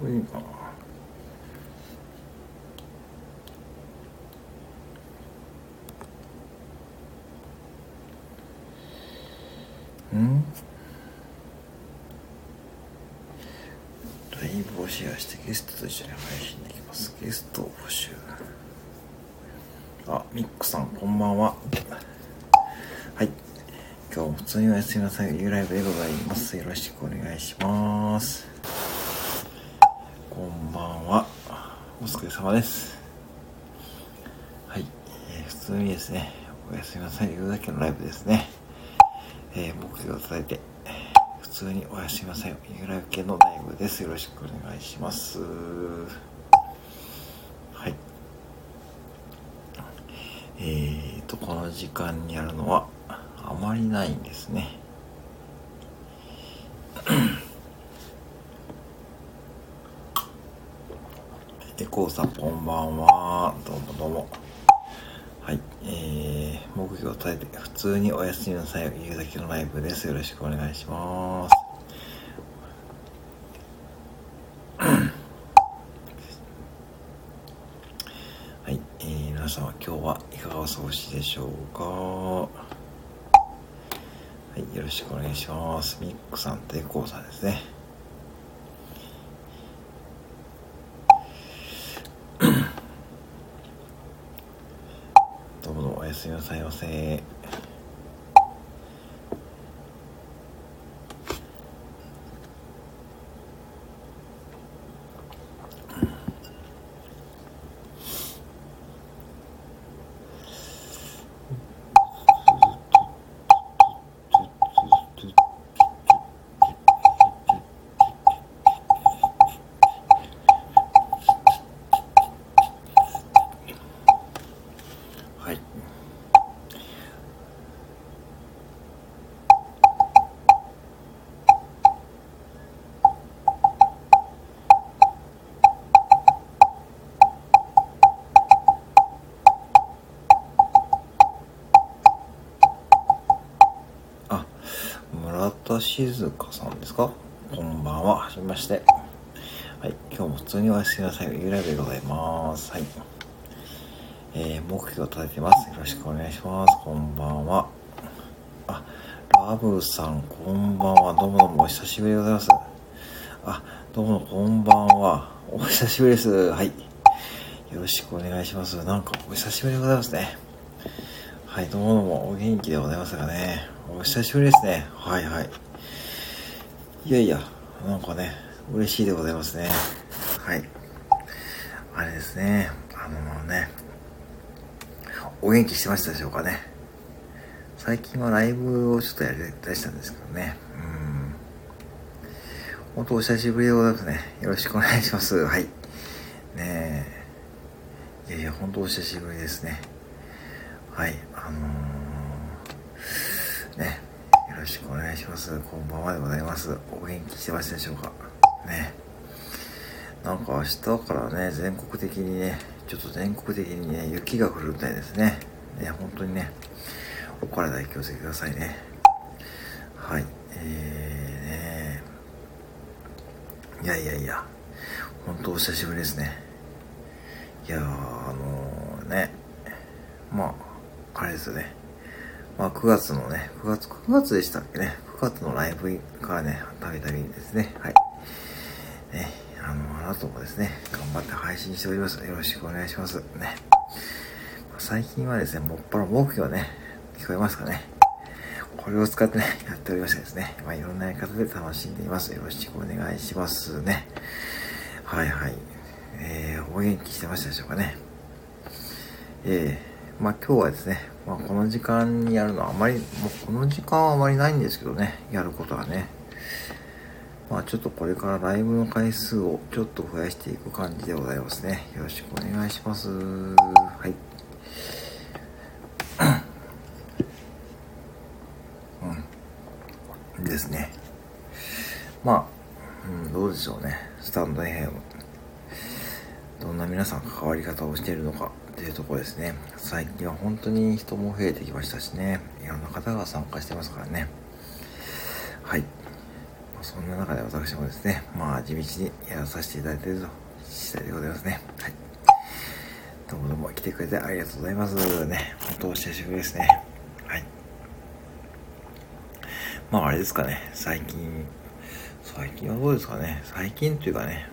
これいいかな。うんライブをシェアしてゲストと一緒に配信できます。ゲストを募集。あミックさんこんばんは。はい。今日も普通におやすみなさい U ライブでございます。よろしくお願いしますこんばんはお疲れ様です。はい、えー、普通にですねおやすみなさい言うだけのライブですね。えー、目標を伝えて普通におやすみなさいゆらゆけのライブです。よろしくお願いします。はい。えーとこの時間にやるのはあまりないんですね。エコーさんこんばんはどうもどうもはい、えー、目標を立てて普通にお休みなさい言うだけのライブです。よろしくお願いします。はい、えー、皆様今日はいかがお過ごしでしょうかはい、よろしくお願いします。ミックさんとエコーさんですね。すみませんませ。静香さんですか？こんばんは。はじめまして。はい。今日も普通におやすみなさい。ゆうライブでございます。はい。えー、目標を立ててます。よろしくお願いします。こんばんは。あ、ラブさん、こんばんは。どうもどうもお久しぶりでございます。あ、どうもこんばんは。お久しぶりです。はい。よろしくお願いします。なんかお久しぶりでございますね。はい、どうもどうもお元気でございますがね。お久しぶりですね。はいはい。いやいや、なんかね、嬉しいでございますね。はい。あれですね、あのね、お元気してましたでしょうかね。最近はライブをちょっとやり出したんですけどね。本当お久しぶりでございますね。よろしくお願いします。はい。ねえ。いやいや、本当お久しぶりですね。はい。あのー、ね。ろしくお願いします。こんばんはでございます。お元気してますでしょうか？ね。なんか明日からね、全国的にね、ちょっと全国的にね、雪が降るみたいですね。ね、本当にね、お体気をつけてくださいね。はい。えー、ねいやいやいや、本当お久しぶりですね。いやー、あのー、ね、まあ、あれですよね。まあ、9月のね、9月、9月でしたっけね、9月のライブからね、たびたびですね、はい。ね、あの、あなたもですね、頑張って配信しております。よろしくお願いします。ね。最近はですね、もっぱら目標ね、聞こえますかね。これを使ってね、やっておりましてですね、まあ、いろんなやり方で楽しんでいます。よろしくお願いしますね。はいはい。えー、お元気してましたでしょうかね。えー、まあ今日はですね、まあ、この時間にやるのはあまり、もうこの時間はあまりないんですけどね、やることはね。まあちょっとこれからライブの回数をちょっと増やしていく感じでございますね。よろしくお願いします。はい。うん。ですね。まあ、うん、どうでしょうね。スタンド FM。どんな皆さん関わり方をしているのか。っていうところですね。最近は本当に人も増えてきましたしね。いろんな方が参加してますからね。はい。そんな中で私もですね、まあ地道にやらさせていただいていると次第でございますね。はい。どうもどうも来てくれてありがとうございます。ね、本当お久しぶりですね。はい。まああれですかね、最近、最近はどうですかね、最近というかね、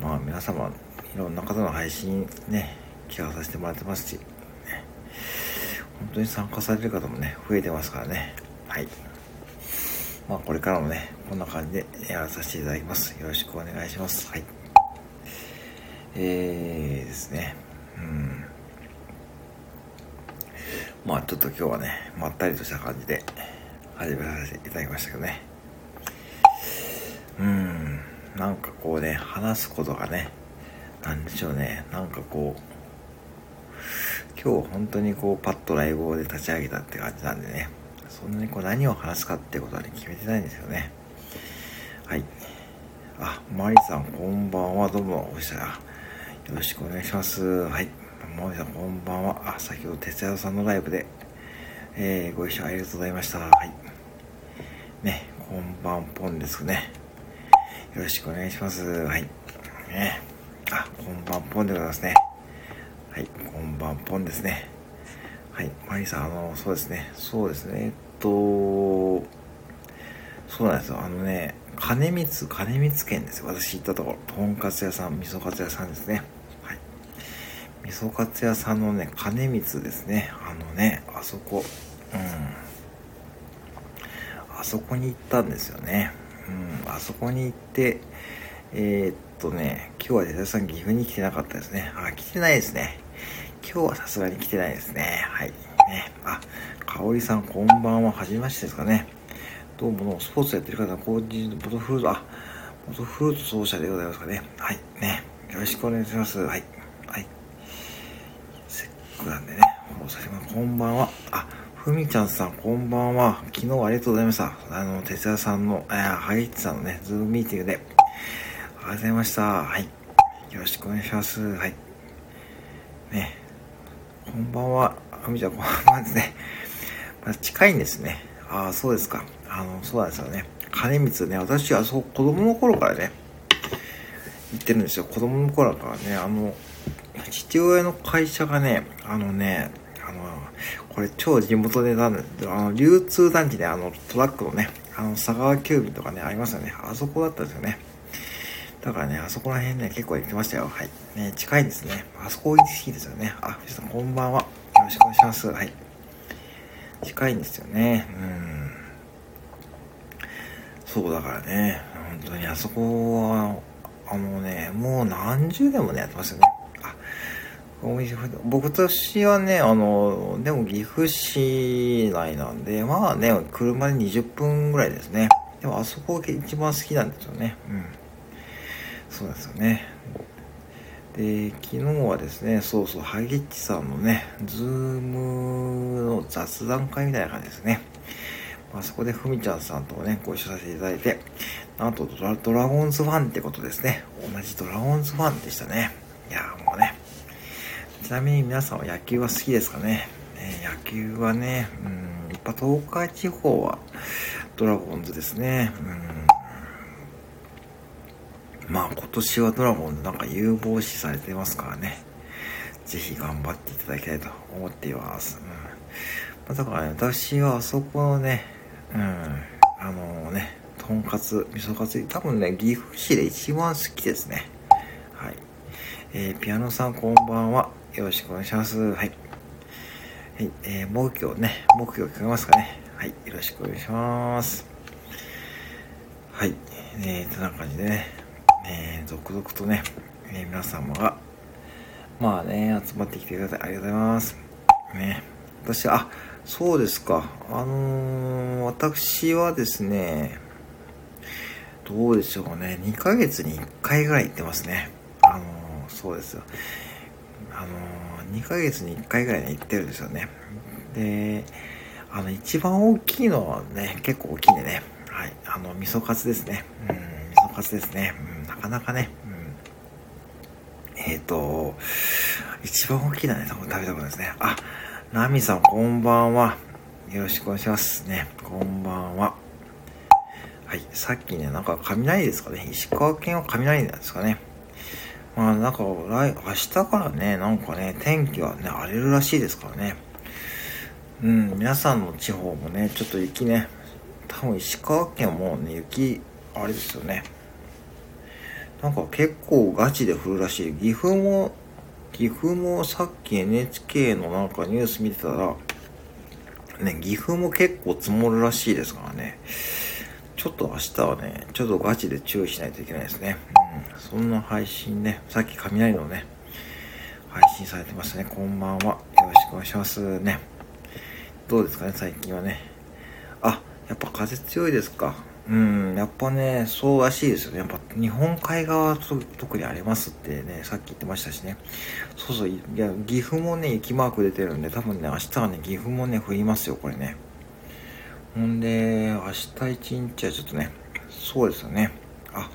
うん、まあ皆様、いろんな方の配信ね、聞かさせてもらってますし、本当に参加される方もね、増えてますからね。はい。まあこれからもね、こんな感じでやらさせていただきます。よろしくお願いします。はい。えーですね。うん。まあちょっと今日はね、まったりとした感じで始めさせていただきましたけどね。うん。なんかこうね、話すことがね、なんでしょうね。なんかこう、今日本当にこうパッとライブで立ち上げたって感じなんでね。そんなにこう何を話すかってことはね、決めてないんですよね。はい。あ、マリさん、こんばんは。どうも、おしたら。よろしくお願いします。はい。マリさん、こんばんは。あ、先ほど、哲也さんのライブで、えー、ご一緒ありがとうございました。はい。ね、こんばんぽんですね。よろしくお願いします。はい。ね。あ、こんばんぽんでございますね。はい、こんばんぽんですね。はい、マリさん、あの、そうですね。そうですね。えっと、そうなんですよ。あのね、金光、金光県です。私行ったところ。とんかつ屋さん、味噌カツ屋さんですね。はい。味噌カツ屋さんのね、金光ですね。あのね、あそこ、うん。あそこに行ったんですよね。うん、あそこに行って、えー、っとね、今日は哲さん岐阜に来てなかったですね。あ、来てないですね。今日はさすがに来てないですね。はい。ね。あ、かおりさん、こんばんは。はじめましてですかね。どうも、スポーツやってる方、コーチボトフルート、あ、ボトフルート奏者でございますかね。はい。ね。よろしくお願いします。はい。はい。せっかくなんでね。おさまこんばんは。あ、ふみちゃんさん、こんばんは。昨日はありがとうございました。あの、哲也さんの、えー、ハイッチさんのね、ズームミーティングで、りがとうございました。はい。よろしくお願いします。はい。ね。こんばんは。ふみちゃん、こんばんはですね。ま、近いんですね。ああ、そうですか。あの、そうなんですよね。金光ね、私はそう、子供の頃からね、行ってるんですよ。子供の頃からね、あの、父親の会社がね、あのね、あの、これ超地元でなん、あの、流通団地で、あの、トラックのね、あの、佐川急便とかね、ありますよね。あそこだったんですよね。だからね、あそこら辺ね、結構行ってましたよ。はい。ね、近いですね。あそこ好きですよね。あ、藤さんこんばんは。よろしくお願いします。はい。近いんですよね。うん。そうだからね、本当にあそこは、あのね、もう何十年もね、やってますよね。あ、僕としはね、あの、でも岐阜市内なんで、まあね、車で20分ぐらいですね。でもあそこが一番好きなんですよね。うん。そうですよね。で、昨日はですね、そうそう、ハゲッチさんのね、ズームの雑談会みたいな感じですね。まあ、そこでふみちゃんさんとね、ご一緒させていただいて、なんとドラドラゴンズファンってことですね。同じドラゴンズファンでしたね。いや、もうね。ちなみに皆さんは野球は好きですかね？ね野球はね、うん、やっぱ東海地方はドラゴンズですね。うんまあ今年はドラゴンズなんか有望視されてますからね。ぜひ頑張っていただきたいと思っています。うん。まあ、だからね、私はあそこのね、うん、あのね、とんかつ、味噌カツ、多分ね、岐阜市で一番好きですね。はい。えー、ピアノさんこんばんは。よろしくお願いします。はい。はい、えー、木魚ね、木魚聞こえますかね。はい、よろしくお願いします。はい、えー、とな感じでね、えー、続々とね、えー、皆様が、まあね、集まってきてください。ありがとうございます。ね。私、あ、そうですか。あのー、私はですね、どうでしょうね。2ヶ月に1回ぐらい行ってますね。あのー、そうですよ。あのー、2ヶ月に1回ぐらいね、行ってるんですよね。で、あの、一番大きいのはね、結構大きいんでね。はい。あの、味噌カツですね。うん、味噌カツですね。うんかなかね、うん、えっ、ー、と、一番大きいなね、食べたことですね。あ、ナミさんこんばんは。よろしくお願いします。ね、こんばんは。はい、さっきね、なんか雷ですかね。石川県は雷なんですかね。まあなんか来、明日からね、なんかね、天気はね、荒れるらしいですからね。うん、皆さんの地方もね、ちょっと雪ね、多分石川県はもうね、雪、あれですよね。なんか結構ガチで降るらしい。岐阜も、岐阜もさっき NHK のなんかニュース見てたら、ね、岐阜も結構積もるらしいですからね。ちょっと明日はね、ちょっとガチで注意しないといけないですね。うん。そんな配信ね、さっき雷のね、配信されてましたね。こんばんは。よろしくお願いしますね。どうですかね、最近はね。あ、やっぱ風強いですか。うん、やっぱね、そうらしいですよね。やっぱ日本海側と特にありますってね、さっき言ってましたしね。そうそう、いや、岐阜もね、雪マーク出てるんで、多分ね、明日はね、岐阜もね、降りますよ、これね。ほんで、明日一日はちょっとね、そうですよね。あ、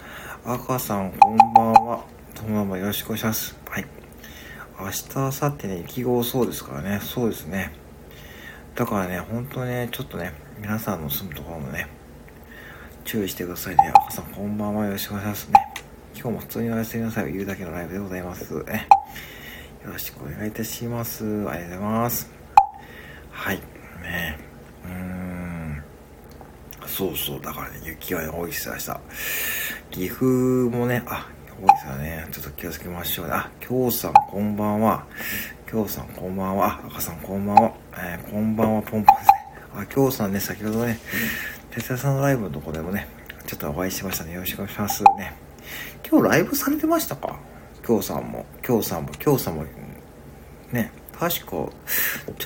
赤さん、こんばんは。そのままよろしくお願いします。はい。明日、明後日ね、雪がそうですからね、そうですね。だからね、ほんとね、ちょっとね、皆さんの住むところもね、注意してくださいね。赤さん、こんばんは。よろしくお願いしますね。今日も普通におやすみなさいを言うだけのライブでございますね。よろしくお願いいたします。ありがとうございます。はい。ねうーん。そうそう。だからね、雪は、ね、多いですよ、明日。岐阜もね、あ、多いですよね。ちょっと気をつけましょうね。あ、京さん、こんばんは。京さん、こんばんは。あ、赤さん、こんばんは。えー、こんばんは、ポンポンですね。あ、京さんね、先ほどね、哲也さんのライブのとこでもね、ちょっとお会いしましたね。よろしくお願いしますね。今日ライブされてましたか？今日さんも、今日さんも、今日さんも、ね、確か、ちょ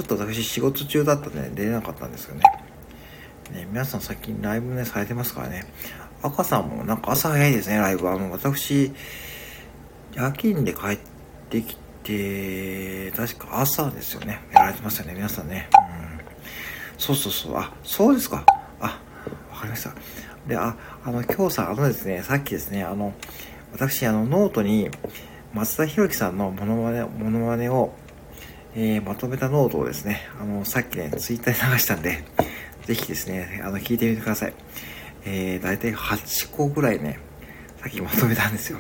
っと私仕事中だったんで、出れなかったんですよね。ね、皆さん最近ライブね、されてますからね。赤さんもなんか朝早いですね、ライブは。あの、私、夜勤で帰ってきて、確か朝ですよね。やられてますよね、皆さんね。うん。そうそうそう。あ、そうですか。かりました。で、あ、あの、今日さん、あのですね、さっきですね、あの、私、あの、ノートに、松田博樹さんのモノマネ、モノマネを、えー、まとめたノートをですね、あの、さっきね、ツイッターで流したんで、ぜひですね、あの、聞いてみてください。えー、だいたい8個ぐらいね、さっきまとめたんですよ。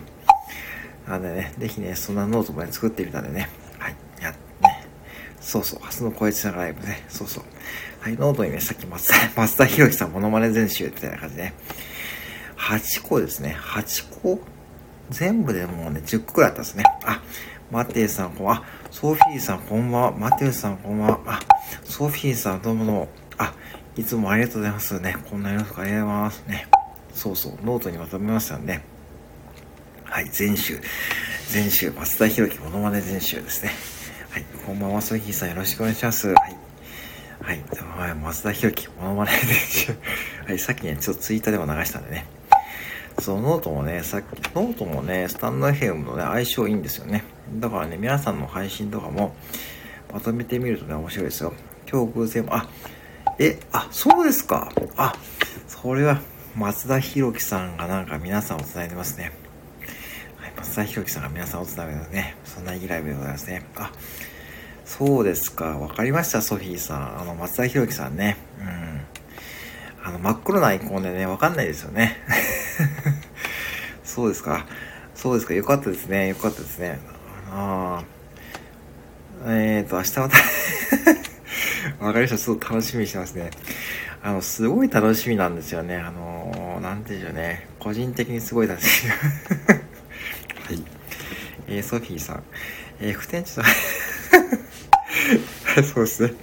なんでね、ぜひね、そんなノートもね、作ってみたんでね、はい、や、ね、そうそう、明日の声つなライブね、そうそう。はい、ノートにね、さっき松田、博樹さんモノマネ全集みたいな感じでね。8個ですね。8個全部でもうね、10個くらいあったんですね。あ、マテイさん、こんばんは。ソフィーさん、こんばんは。マテウさん、こんばんは。あ、ソフィーさん、どうもどうも。あ、いつもありがとうございますね。こんなよろしくありがとうございますね。そうそう、ノートにまとめましたんで。はい、全集。全集、松田博樹モノマネ全集ですね。はい、こんばんは、ソフィーさん、よろしくお願いします。はい。はい。はい、松田博樹、モノマネで はい、さっきね、ちょっとツイッターでも流したんでね。そのノートもね、さっき、ノートもね、スタンド FM のね、相性いいんですよね。だからね、皆さんの配信とかも、まとめてみるとね、面白いですよ。今日偶然も、あ、え、あ、そうですか。あ、それは、松田博樹さんがなんか皆さんを伝えてますね。はい、松田博樹さんが皆さんを伝えてますね。そんないいライブでございますね。あ、そうですか。わかりました、ソフィーさん。あの、松田博樹さんね。うん。あの、真っ黒なアイコンでね、わかんないですよね。そうですか。そうですか。よかったですね。よかったですね。ああ。えーと、明日また わかりました。すごく楽しみにしてますね。あの、すごい楽しみなんですよね。あのー、なんていうんでしょうね。個人的にすごい楽しみ。はい。えー、ソフィーさん。えー、不天地さん。そうですね。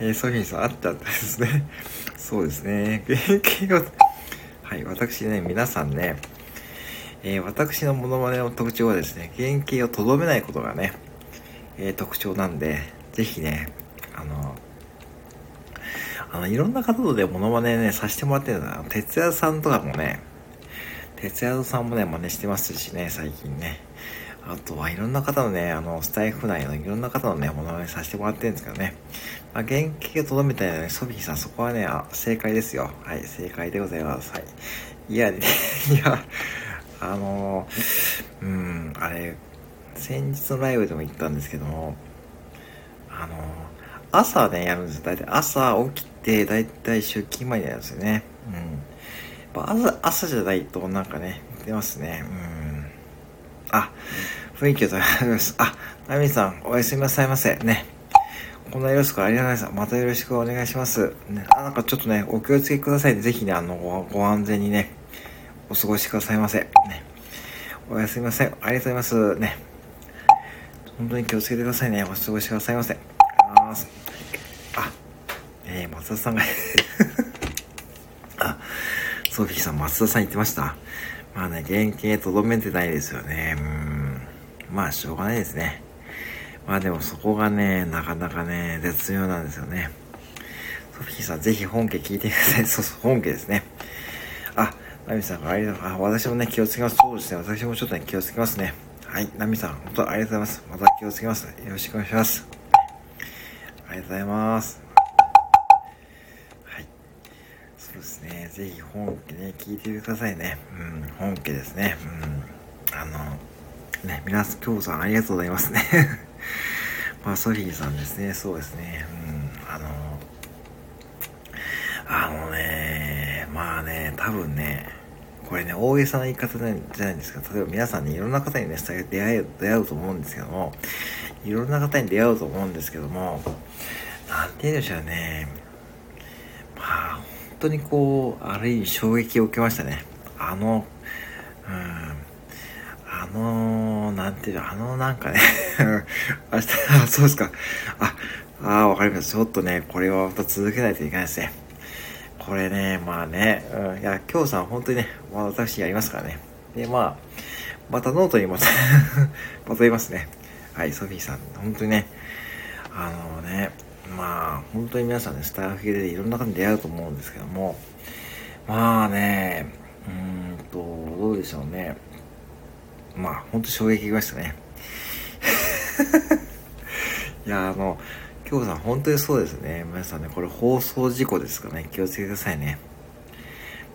えー、ソフィーさんあったんですね。そうですね。原型を、はい、私ね、皆さんね、えー、私のモノマネの特徴はですね、原型をとどめないことがね、えー、特徴なんで、ぜひね、あの、あの、いろんな方とでモノマネね、させてもらってるんだ哲也さんとかもね、哲也さんもね、真似してますしね、最近ね。あとはいろんな方のね、あの、スタイフ内のいろんな方のね、ものまねさせてもらってるんですけどね。まあ、原型をとどめたよね、ソフィーさん、そこはね、あ、正解ですよ。はい、正解でございます。はい。いや、いや、あの、うん、あれ、先日のライブでも言ったんですけども、あの、朝ね、やるんですよ。だいたい朝起きて、だいたい出勤前にやるんですよね。ぱ朝、朝じゃないとなんかね、出ますね。うん。あ、雰囲気をとります。あ、ナミさん、おやすみなさいませ。ね。こんなよろしくありがとうございます。またよろしくお願いします。ね、あ、なんかちょっとね、お気をつけくださいね。ぜひね、あの、ごご安全にね、お過ごしくださいませ。ね。おやすみなさい。ありがとうございます。ね。本当に気をつけてくださいね。お過ごしくださいませ。あ、えー、松田さんが あ、ソフィーさん、松田さん言ってましたまあね、原型とどめてないですよね。うん。まあ、しょうがないですね。まあでもそこがね、なかなかね、絶妙なんですよね。ソフィーさん、ぜひ本家聞いてください。そうそう、本家ですね。あ、ナミさん、ありがとう。あ、私もね、気をつけます。そうですね。私もちょっとね、気をつけますね。はい、ナミさん、本当ありがとうございます。また気をつけます。よろしくお願いします。ありがとうございます。はい。そうですね。ぜひ本家ね、聞いてくださいね。うん、本家ですね。うん。あの、ね、皆さん、今日さんありがとうございますね。まあ、ソフィーさんですね。そうですね。うん、あの、あのね、まあね、多分ね、これね、大げさな言い方じゃないんですか。例えば皆さんね、いろんな方にね、出会え、出会うと思うんですけども、いろんな方に出会うと思うんですけども、なんて言うんでしょうね。まあ、当にこう、ある意味衝撃を受けましたね。あの、うん、あの、なんていうの、あのなんかね 明日、あ、そうですか。あ、あ、わかりました。ちょっとね、これはまた続けないといけないですね。これね、まあね、うん、いや、今日さん本当にね、まあ、私やりますからね。で、まあ、またノートに またまた言いますね。はい、ソフィーさん、本当にね、あのね、まあ、本当に皆さんね、スタエフでいろんな方に出会うと思うんですけども、まあね、うーんと、どうでしょうね。まあ、本当衝撃がましたね。いや、あの、京子さん、本当にそうですね。皆さんね、これ放送事故ですかね。気をつけてくださいね。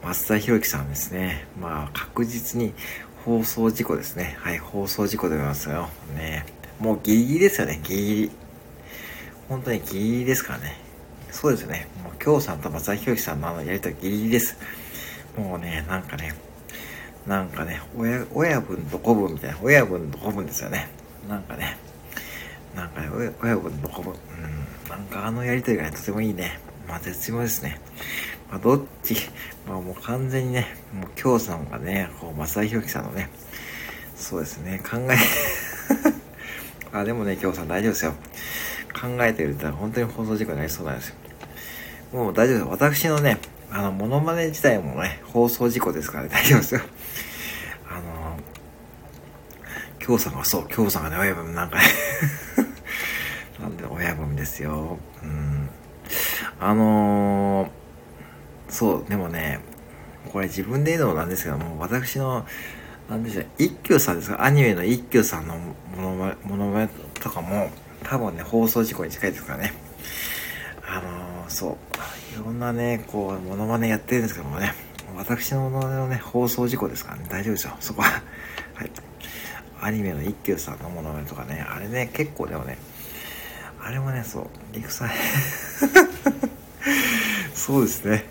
松田博樹さんですね。まあ、確実に放送事故ですね。はい、放送事故でございますよ。ね。もうギリギリですよね、ギリギリ。本当にギリギリですからね。そうですね。もう京さんと松田博樹さんのあのやりとりギリギリです。もうね、なんかね、なんかね、親、親分と子分みたいな、親分と子分ですよね。なんかね、なんかね、親分と子分、うん、なんかあのやりとりがね、とてもいいね。まあ絶妙ですね。まあどっち、まあもう完全にね、もう京さんがね、こう、松田博樹さんのね、そうですね、考え あ、でもね、京さん大丈夫ですよ。考えてるって本当に放送事故になりそうなんですよ。もう大丈夫です。私のね、あの、モノマネ自体もね、放送事故ですからね、大丈夫ですよ。あの、京さんが、そう、京さんがね、親分なんかね なんで親分ですよ。うん。あのー、そう、でもね、これ自分で言うのもなんですけども、私の、なんでしょう、一休さんですか、アニメの一休さんのものまものまねとかも、多分ね、放送事故に近いですからね。あのー、そう。いろんなね、こう、モノマネやってるんですけどもね、私のもののね、放送事故ですからね、大丈夫ですよ、そこは。はい。アニメの一休さんのものまねとかね、あれね、結構でもね、あれもね、そう、リクさん そうですね。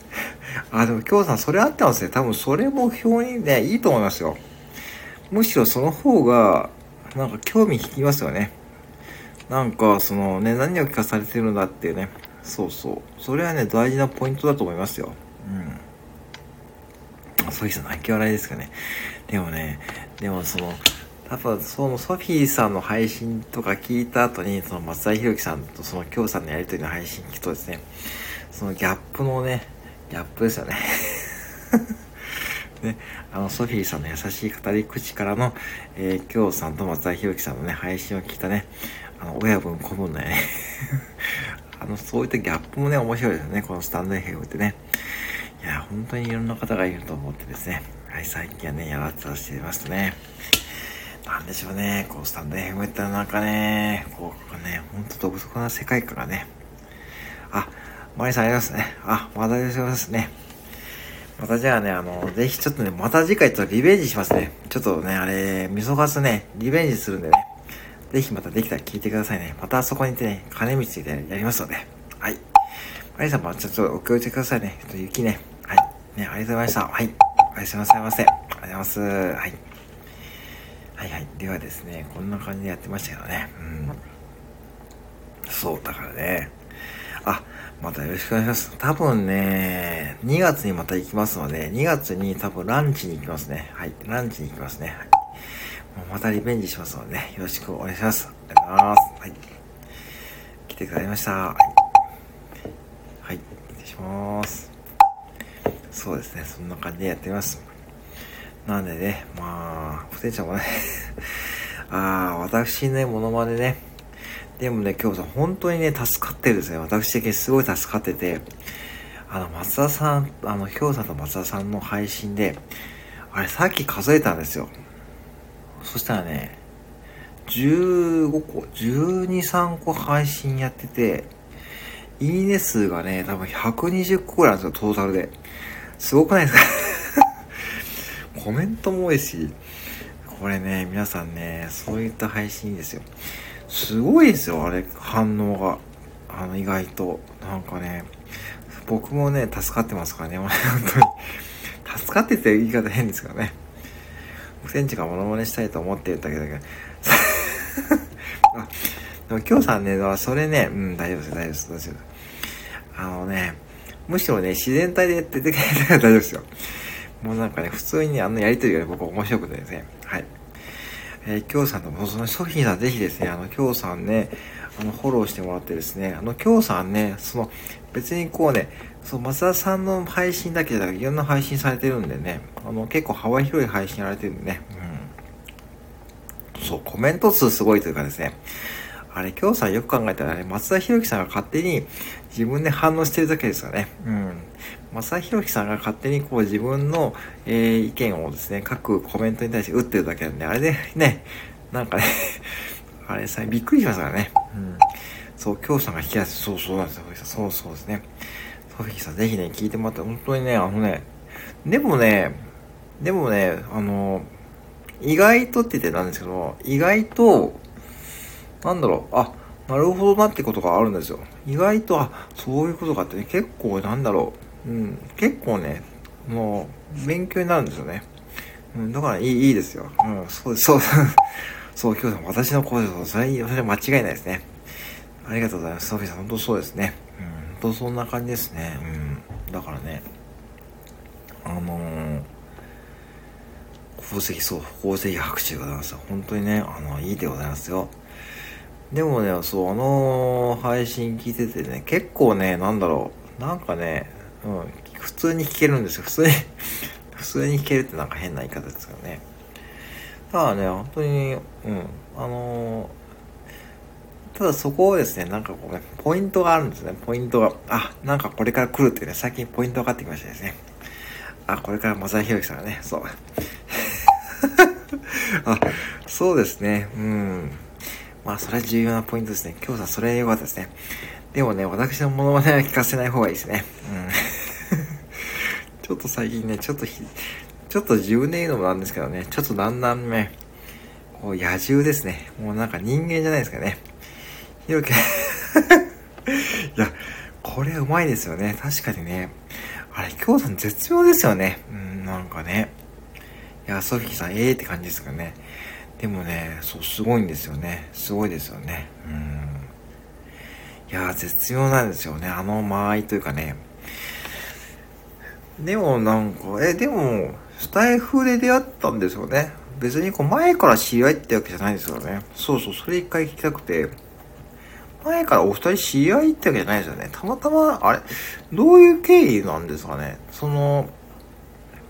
あ、でも今日さん、それあってますね。多分それ目標にね、いいと思いますよ。むしろその方が、なんか興味引きますよね。なんか、そのね、何を聞かされてるんだっていうね。そうそう。それはね、大事なポイントだと思いますよ。うん。ソフィーさん泣き笑いですかね。でもね、でもその、多分そのソフィーさんの配信とか聞いた後に、その松田博樹さんとその京さんのやりとりの配信聞くとですね、そのギャップのね、ギャップですよね。ね、あの、ソフィーさんの優しい語り口からの、えー、京さんと松田博樹さんのね、配信を聞いたね、あの、親分子分のね あの、そういったギャップもね、面白いですね。このスタンド FM ってね。いや、本当にいろんな方がいると思ってですね。はい、最近はね、やらさせていますね。なんでしょうね。こう、スタンド FM ってなんかね、こうね、ほんと独特な世界観がね。あ、マリさんありますね。あ、またですますね。またじゃあね、あの、ぜひちょっとね、また次回ちょっとリベンジしますね。ちょっとね、あれ、みそかつね、リベンジするんでね。ぜひまたできたら聞いてくださいね。またあそこに行ってね、金道でやりますので。はい。マリさんもちょっとお気をつけくださいね。ちょっと雪ね。はい。ね、ありがとうございました。はい。おやすみなさいませ。ありがとうございます。はい。はいはい。ではですね、こんな感じでやってましたけどね。うん。そう、だからね。あ、またよろしくお願いします。多分ね、2月にまた行きますので、2月に多分ランチに行きますね。はい。ランチに行きますね。はい、またリベンジしますので、ね、よろしくお願いします。ありがとうございます。はい。来てくださいました。はい。はい。失礼します。そうですね。そんな感じでやってみます。なんでね、まあ、不正ちゃんもね ああ、私ね、モノマネね、でもね、今日さ、本当にね、助かってるんですね。私的にすごい助かってて、あの、松田さん、あの、ひょうさんと松田さんの配信で、あれ、さっき数えたんですよ。そしたらね、15個、12、3個配信やってて、いいね数がね、多分120個ぐらいなんですよ、トータルで。すごくないですか？コメントも多いし、これね、皆さんね、そういった配信ですよ。すごいですよ、あれ、反応が。あの、意外と。なんかね、僕もね、助かってますからね、本当に。助かってって言い方変ですからね。センチがモノマネしたいと思って言ったけど、あ、でも今日さんね、それね、うん、大丈夫です、大丈夫です、大丈夫です。あのね、むしろね、自然体でやっててくれたら大丈夫ですよ。もうなんかね、普通にね、あのやりとりが、ね、僕面白くてですね、はい。えー、きょうさんとも、その、ソフィーさんぜひですね、あの、きょうさんね、あの、フォローしてもらってですね、あの、きょうさんね、その、別にこうね、そう、松田さんの配信だけじゃなくて、いろんな配信されてるんでね、あの、結構幅広い配信やられてるんでね、うん。そう、コメント数すごいというかですね、あれ、今日さよく考えたらね、松田博樹さんが勝手に自分で反応してるだけですよね。うん。松田博樹さんが勝手にこう自分の、えー、意見をですね、各コメントに対して打ってるだけなんで、あれでね、なんかね あれさ、びっくりしますからね。うん。そう、今日さんが引き出す、そうそうなんですよ。そうそうですね。ソフィーさん、ぜひね、聞いてもらって、本当にね、あのね、でもね、でもね、あの、意外とって言ってなんですけど、意外と、なんだろう、あ、なるほどなってことがあるんですよ。意外と、あ、そういうことかってね、結構なんだろう、うん、結構ね、もう、勉強になるんですよね。うん、だからいい、いいですよ。うん、そうです、そう、そう、今日私の声で。それ、それ間違いないですね。ありがとうございます。ソフィーさん、本当そうですね。うん、本当そんな感じですね。うん、だからね、あのー、宝石、そう、宝石拍手がございます。本当にね、あの、いいでございますよ。でもね、そう、あの配信聞いててね、結構ね、なんだろう、なんかね、うん、普通に聞けるんですよ。普通に 普通に聞けるってなんか変な言い方ですよね。ただね、本当に、うん、あのただそこをですね、なんかこうね、ポイントがあるんですね、ポイントが。あ、なんかこれから来るっていうね、最近ポイント分かってきましたですね。あ、これから松田博樹さんがね、そう。あ、そうですね、うん。まあ、それは重要なポイントですね。今日さ、それ良かったですね。でもね、私のモノマネは聞かせない方がいいですね。うん。ちょっと最近ね、ちょっとひ、ちょっと自分で言うのもなんですけどね、ちょっとだんだんね、こう、野獣ですね。もうなんか人間じゃないですかね。ひろき、いや、これうまいですよね。確かにね。あれ、京さん絶妙ですよね。うん、なんかね。いや、ソフィーさん、ええー、って感じですかね。でもね、そう、すごいんですよね。すごいですよね。うん。いや絶妙なんですよね。あの間合いというかね。でもなんか、え、でも、スタイフで出会ったんですよね。別にこう前から知り合いってわけじゃないですよね。そうそう、それ一回聞きたくて。前からお二人知り合いってわけじゃないですよね。たまたま、あれ、どういう経緯なんですかね？その、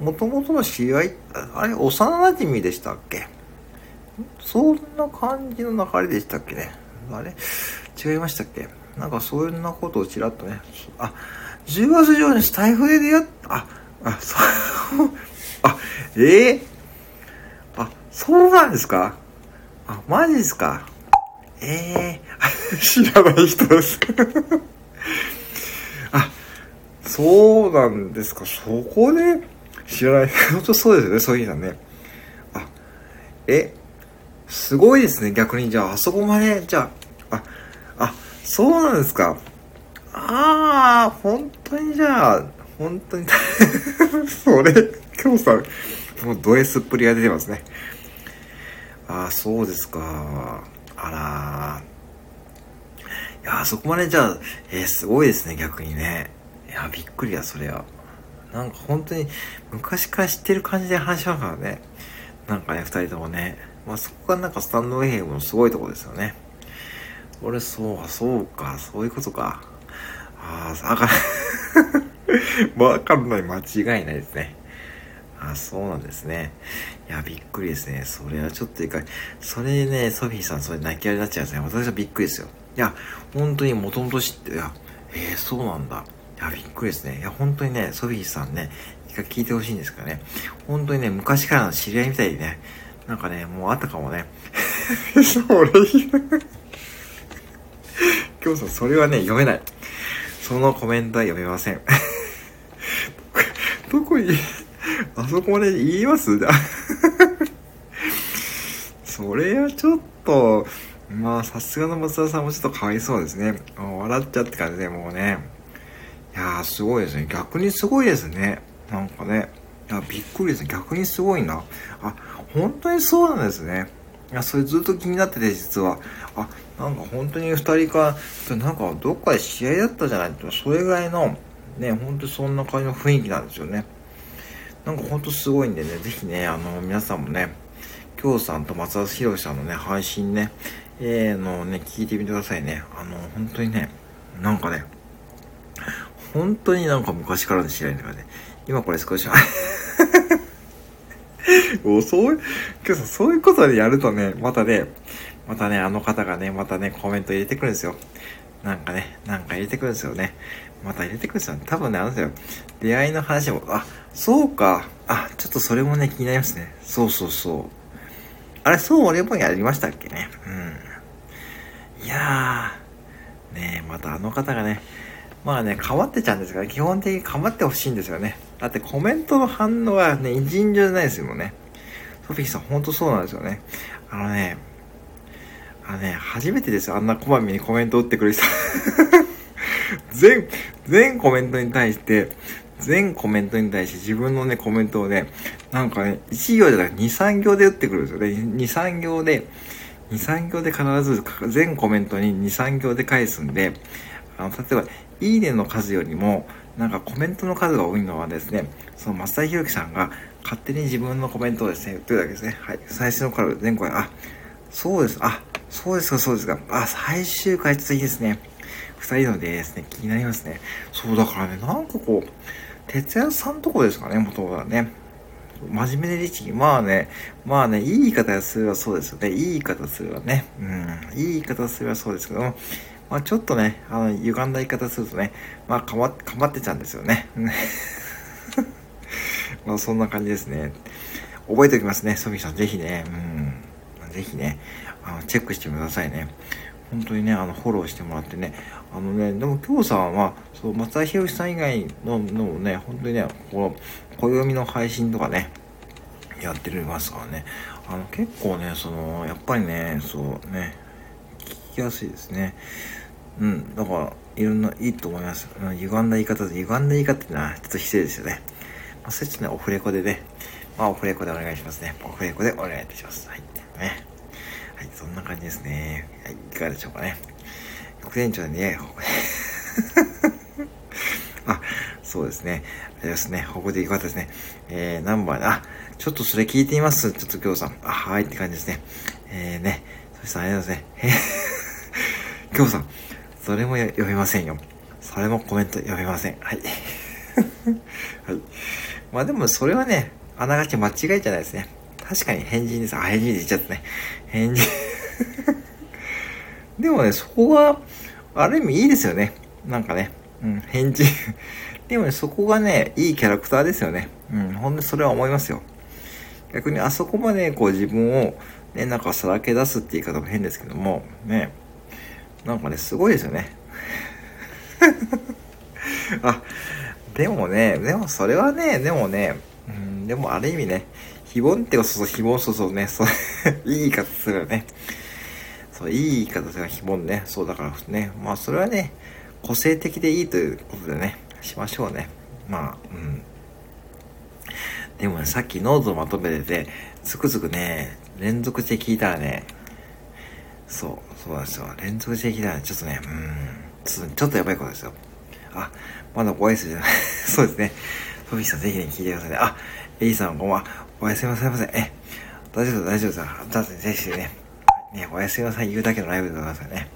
もともとの知り合い、あれ、幼馴染でしたっけ？そんな感じの流れでしたっけね？あれ？違いましたっけ？なんかそんなことをちらっとね。あ、10月上にスタイフで出会った、あ、あ、そう、あ、ええー、あ、そうなんですか？あ、マジですか？ええー、知らない人ですあ、そうなんですか。そこで知らない。本当そうですよね、そういうのね。あ、え、すごいですね、逆に。じゃあ、あそこまで、じゃあ、あ、あ、そうなんですか。ああ、本当にじゃあ、本当に それ、今日さ、もうド S っぷりが出てますね。ああ、そうですか。あらいや、そこまでじゃあ、えー、すごいですね、逆にね。いや、びっくりや、それは。なんか本当に、昔から知ってる感じで話しますからね。なんかね、二人ともね。まあそこがなんかスタンドウェイのすごいとこですよね。俺、そう、そうか、そういうことか。ああ、わかる。わかるのに間違いないですね。あ、そうなんですね。いや、びっくりですね。それはちょっといかそれね、ソフィーさん、それ泣きやりになっちゃうんですね。私はびっくりですよ。いや、本当にもともと知って、いや、えー、そうなんだ。いや、びっくりですね。いや、本当にね、ソフィーさんね、一回聞いてほしいんですけどね。本当にね、昔からの知り合いみたいにね、なんかね、もうあったかもね。それ、今日さん、それはね、読めない。そのコメントは読めません。どこに、あそこまで言います？それはちょっと、まあ、さすがの松田さんもちょっとかわいそうですね。笑っちゃって感じで、もうね。いやー、すごいですね。逆にすごいですね。なんかね。いや、びっくりですね。逆にすごいな。あ、本当にそうなんですね。いや、それずっと気になってて、実は。あ、なんか本当に二人か、なんかどっかで試合だったじゃないと、それぐらいの、ね、本当にそんな感じの雰囲気なんですよね。なんか本当すごいんでね、ぜひね、あの、皆さんもね、京さんと松田博さんのね、配信ね、えー、のね、聞いてみてくださいね。あの、本当にね、なんかね、本当になんか昔からの試合だからね、今これ少し、おそういう、今日さ、そういうことでやるとね、またね、またね、あの方がね、またね、コメント入れてくるんですよ。なんかね、なんか入れてくるんですよね。また入れてくるんですよ。多分ね、あのですよ。出会いの話も、あ、そうか。あ、ちょっとそれもね、気になりますね。そうそうそう。あれ、そう俺もやりましたっけね？うん。いやー、ねまたあの方がね、まあね、かまってちゃうんですから、基本的にかまってほしいんですよね。だってコメントの反応はね、一日じゃないですよね。ソフィーさん、ほんとそうなんですよね。あのね、あのね、初めてですよ。あんなこまめにコメント打ってくる人。全、全コメントに対して、全コメントに対して自分のね、コメントをね、なんかね、1行じゃなくて2、3行で打ってくるんですよね。2、3行で、2、3行で必ず全コメントに2、3行で返すんで、あの、例えば、いいねの数よりも、なんかコメントの数が多いのはですね、その松田博樹さんが勝手に自分のコメントをですね、言ってるだけですね。はい。最初のから全回、あ、そうです。あ、そうですか、そうですか。あ、最終回ちょっといいですね。二人のですね、気になりますね。そうだからね、なんかこう、哲也さんとこですかね、元々はね。真面目で律儀。まあね、まあね、いい言い方すればそうですよね。いい言い方すればね。うん、いい言い方すればそうですけども、まあちょっとね、あの、歪んだ言い方するとね、まあかま、かまってちゃうんですよね。まあそんな感じですね。覚えておきますね、ソフィーさん。ぜひね、うん、ぜひね、あの、チェックしてくださいね。本当にね、あの、フォローしてもらってね。あのね、でも今日さんは、そう、松田博さん以外の、のもね、本当にね、この、暦の配信とかね、やってるますからね。あの、結構ね、その、やっぱりね、そうね、聞きやすいですね。うん、だから、いろんな、いいと思います。歪んだ言い方で、歪んだ言い方ってのは、ちょっと失礼ですよね。まあ、そっちね、オフレコでね、まあ、オフレコでお願いしますね。オフレコでお願いいたします。はい。ね。はい、そんな感じですね。はい、いかがでしょうかね。副店長にね、あ、そうですね。あれですね。ここでよかったですね。えー、ナンバーで、あ、ちょっとそれ聞いてみます。ちょっと今日さん。あ、はいって感じですね。えーね。そしたらあれですね。えー、今日さん。それも読めませんよ。それもコメント読めません。はい。はい。まあでもそれはね、あながち間違いじゃないですね。確かに変人です。あ、変人で言っちゃったね。変人でもね、そこは、ある意味いいですよね。なんかね。うん、変人 でもね、そこがね、いいキャラクターですよね。うん、ほんとそれは思いますよ。逆にあそこまでこう自分を、ね、なんかさらけ出すって言い方も変ですけども、ね、なんかね、すごいですよね。あ、でもね、でもそれはね、でもね、うん、でもある意味ね、非凡ってそうそう、非凡そうそうね、そう、いい言い方するよね。そう、いい言い方する非凡ね。そうだからね、まあそれはね、個性的でいいということでね、しましょうね。まあ、うん。でもね、さっきノートをまとめてて、つくづくね、連続して聞いたらね、そう、そうなんですよ。連続して聞いたら、ちょっとね、うん、ちょっとやばいことですよ。あ、まだご挨拶じゃない。そうですね。ソフィーさんぜひね、聞いてくださいね。あ、エイさんこんばんは。おやすみなさいませ。え、大丈夫大丈夫だ。だってぜひね、ね、おやすみなさい言うだけのライブでございますよね。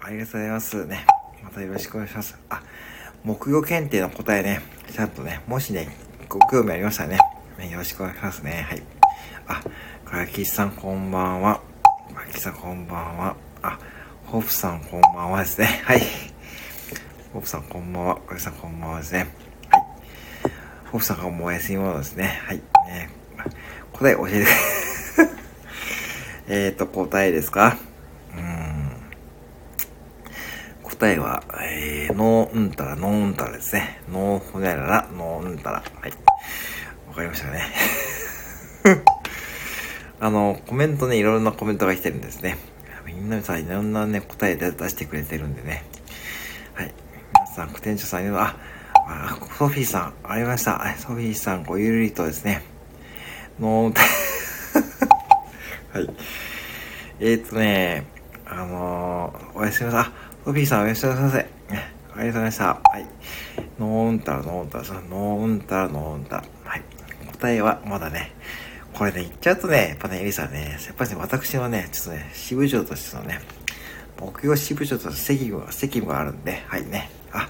ありがとうございますね。またよろしくお願いします。あ、木曜検定の答えね、ちゃんとね、もしね、ご興味ありましたらね、ねよろしくお願いしますね。はい。あ、かきさんこんばんは。かきさんこんばんは。あ、ホフさんこんばんはですね。はい。ホフさんこんばんは。かきさんこんばんはですね。はい。ホフさんがもうお休みものですね。はい。ね、答え教えてください。えっと、答えですか？うん。答えは、えー、ノーンタラ、ノーンタラですね。ノーホニャララ、ノーンタラ。はい。わかりましたね。あの、コメントね、いろんなコメントが来てるんですね。みんなさ、いろんなね、答えで出してくれてるんでね。はい。皆さん、店長さん、あ、あ、ソフィーさん、ありました。ソフィーさん、ごゆるりとですね。ノーンタラ。はい。えー、っとね、あのー、おやすみなさい。あ、ソフィーさんおやすみなさい。ありがとうございました。はい。ノーンタラ、ノーンタラ、ノーンタラ、ノーンタラ。はい。答えはまだね、これね、言っちゃうとね、やっぱね、エリさんね、やっぱりね、私はね、ちょっとね、支部長としてのね、僕用支部長として責務が、責務があるんで、はいね。あ、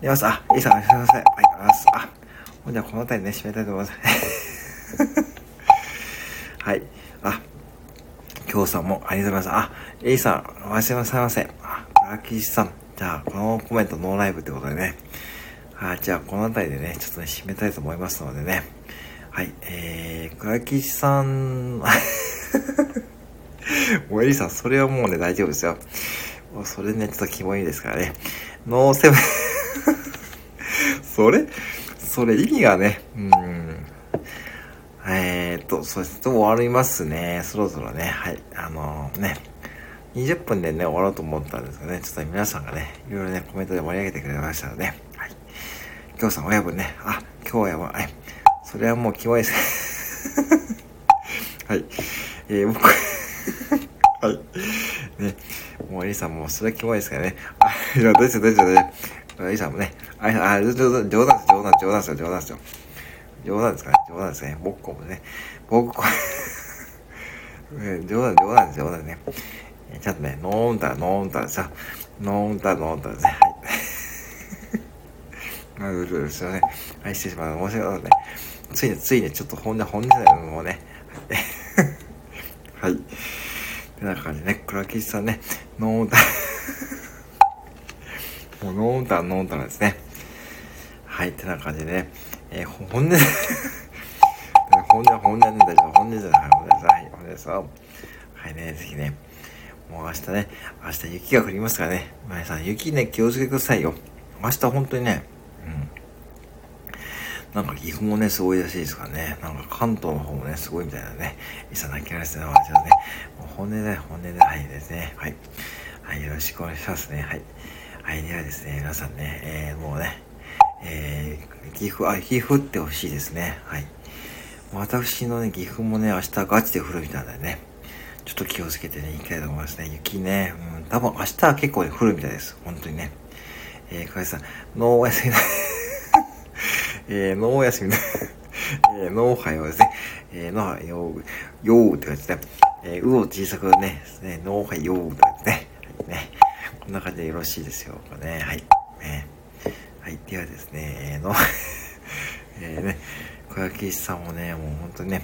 出ます。あ、エリさんおやすみなさい。はい、ありがとうございます。あ、ほんじゃこの辺りね、締めたいと思います。はい。あ、今日さんもありがとうございます。あ、エイさん、おやすみなさいませ。あ、ラキさん。じゃあ、このコメントノーライブってことでね。あ、じゃあ、この辺りでね、ちょっとね、締めたいと思いますのでね。はい、えー、倉吉さん、もうエリさん、それはもうね、大丈夫ですよ。もうそれね、ちょっとキモいですからね。ノーセブン それ、それ意味がね、うん、えー、っと、そうです。と終わりますね。そろそろね。はい。あのー、ね。20分でね、終わろうと思ったんですけどね。ちょっと皆さんがね、いろいろね、コメントで盛り上げてくれましたので、はい。今日さん親分ね。あ、今日はやばい。それはもうキモいです。はい。えー、僕 はい。ね。もうエリさんもそれはキモいですからね。あ、いや、どうしよう、どうしよう、どうしよう。エリさんもね。あ、冗談、冗談、冗談、冗談ですよ、冗談ですよ。冗談ですかね冗談ですね。僕こもね。僕こ、冗談、冗談です、冗談ね。ちゃんとね、ノーンタラ、ノーンタラさ、ノーンタラ、ノーンタラですね。はい。まあ、そうですよね。はい、失礼します。申し訳ないね。ついに、ついに、ちょっと本音、本音だよ、もうね。はい。てな感じでね、倉吉さんね、ノーンタラ、もうノーンタラ、ノーンタラですね。はい、てな感じでね。えー、本音 本音本音なんだけど、本音じゃない、本音です。はい、本音です。はいね、ぜひね、もう明日ね、明日雪が降りますからね、皆さん雪ね、気をつけてくださいよ。明日本当にね、うん。なんか岐阜もね、すごいらしいですからね。なんか関東の方もね、すごいみたいなね。いさなきゃですね、私はね。もう本音で、本音で、はいですね。はい。はい、よろしくお願いしますね。はい。はい、ではですね、皆さんね、えー、もうね、えー、岐阜、あ、岐阜ってほしいですね。はい。私のね、岐阜もね、明日ガチで降るみたいなんでね。ちょっと気をつけてね、行きたいと思いますね。雪ね、うん、多分明日は結構ね、降るみたいです。本当にね。えー、かさん、ノーお休みだ。えー、ノーお休みだ。えー、ノーハイはですね、えー、ノーハイヨー、ヨーって感じで、えー、うを小さくね、ねノーハイヨーって感じでね。はい、ね。こんな感じでよろしいですよ。ね、はい。ね。はい、ではですね、えー、の えーね、小焼さんもね、もう本当にね、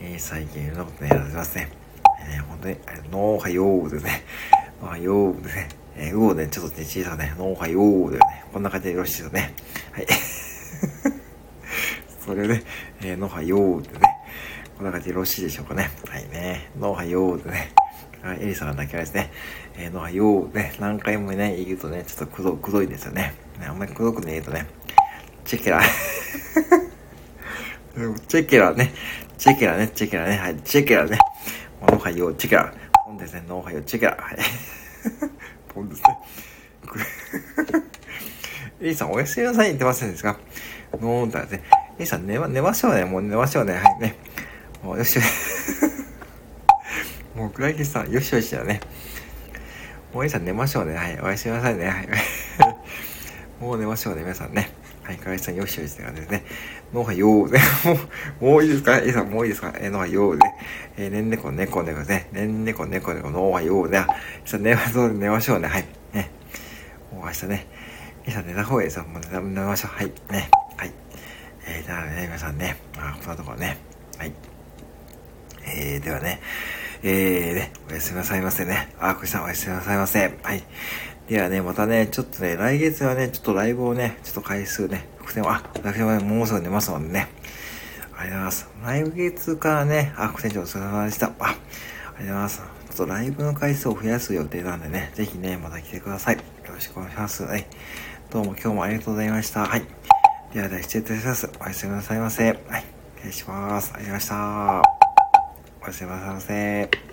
えー、最近いろんなことね、やられてますね。えー、本当に、ノーハヨーですね。ノーハヨーですね。えー、うをね、ちょっとね、小さくね、ノーハヨーでね、こんな感じでよろしいですよね。はい。それね、えー、ノーハヨーでね、こんな感じでよろしいでしょうかね。はいね、ノーハヨーでね、はい、エリさんが泣きますね。えー、ノーハヨーね、何回もね、言うとね、ちょっとくど、くどいんですよね。ね、あんまりくどくねえとね、チェケラ。チェケラね。チェケラね、チェケラね。はい、チェケラね。ノーハイオチェケラ。ポンですね、ノーハイオチェケラ。はい。ポンですね。エイさん、おやすみなさい言ってませんですか？ノーンとね。エイさん、寝ま、寝ましょうね。もう寝ましょうね。はいね。もうよし。もう、クライキスさん、よしよしだね。もうエイさん寝ましょうね。はい。おやすみなさいね。はい。もう寝ましょうね、皆さんね。はい。クライキスさん、よしよしって感じですね。のはようね。もう、もういいですか？エイさん、もういいですか？えのはようね。えー、ねんねこ、ねこ、ねこね。ねんねこ、ねこ、ねこ、のはようね。さあ、寝ましょう、寝ましょうね。はい。ね。もう明日ね。エイさん寝た方がいいですよ。もう寝ましょう。はい。ね。はい。えー、じゃあね、皆さんね。あ、こんなところね。はい。えー、ではね。えー、ね、おやすみなさいませね。あ、こいさんおやすみなさいませ。はい。ではね、またね、ちょっとね、来月はね、ちょっとライブをね、ちょっと回数ね、伏線を、あ、私もね、もうすぐ寝ますもんね。ありがとうございます。来月からね、あ、副店長お疲れ様でした。あ、ありがとうございます。ちょっとライブの回数を増やす予定なんでね、ぜひね、また来てください。よろしくお願いします。はい。どうも今日もありがとうございました。はい。ではでは失礼いたします。おやすみなさいませ。はい。失礼します。ありがとうございました。おやすみなさいませ。